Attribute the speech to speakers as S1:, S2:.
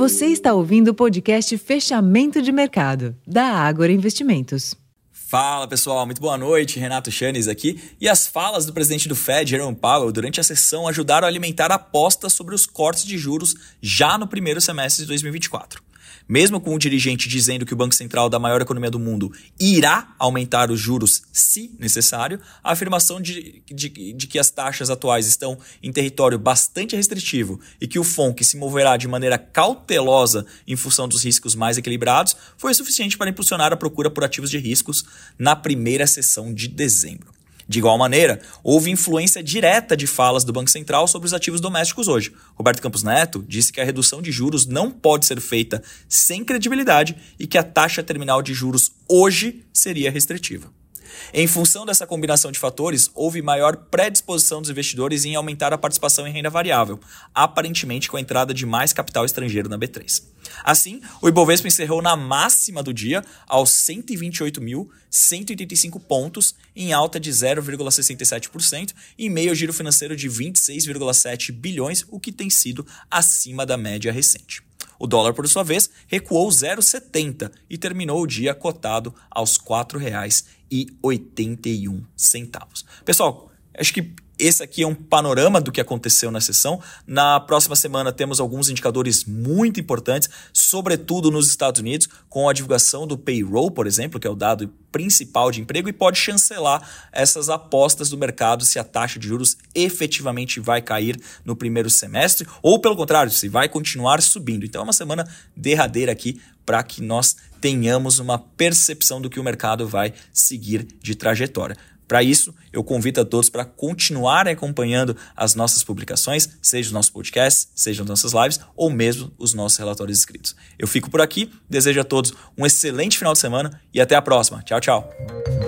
S1: Você está ouvindo o podcast Fechamento de Mercado, da Ágora Investimentos.
S2: Fala pessoal, muito boa noite. Renato Chanes aqui. E as falas do presidente do Fed, Jerome Powell, durante a sessão ajudaram a alimentar apostas sobre os cortes de juros já no primeiro semestre de 2024 mesmo com o dirigente dizendo que o Banco Central da maior economia do mundo irá aumentar os juros se necessário, a afirmação de, de, de que as taxas atuais estão em território bastante restritivo e que o FONC se moverá de maneira cautelosa em função dos riscos mais equilibrados foi suficiente para impulsionar a procura por ativos de riscos na primeira sessão de dezembro. De igual maneira, houve influência direta de falas do Banco Central sobre os ativos domésticos hoje. Roberto Campos Neto disse que a redução de juros não pode ser feita sem credibilidade e que a taxa terminal de juros hoje seria restritiva. Em função dessa combinação de fatores, houve maior predisposição dos investidores em aumentar a participação em renda variável, aparentemente com a entrada de mais capital estrangeiro na B3. Assim, o Ibovespa encerrou na máxima do dia aos 128.185 pontos, em alta de 0,67% e meio ao giro financeiro de 26,7 bilhões, o que tem sido acima da média recente. O dólar, por sua vez, recuou 0,70 e terminou o dia cotado aos R$ 4,81. Pessoal, acho que esse aqui é um panorama do que aconteceu na sessão. Na próxima semana temos alguns indicadores muito importantes, sobretudo nos Estados Unidos, com a divulgação do payroll, por exemplo, que é o dado principal de emprego e pode chancelar essas apostas do mercado se a taxa de juros efetivamente vai cair no primeiro semestre ou pelo contrário, se vai continuar subindo. Então é uma semana derradeira aqui para que nós tenhamos uma percepção do que o mercado vai seguir de trajetória. Para isso, eu convido a todos para continuarem acompanhando as nossas publicações, seja os nossos podcasts, seja as nossas lives ou mesmo os nossos relatórios escritos. Eu fico por aqui, desejo a todos um excelente final de semana e até a próxima. Tchau, tchau.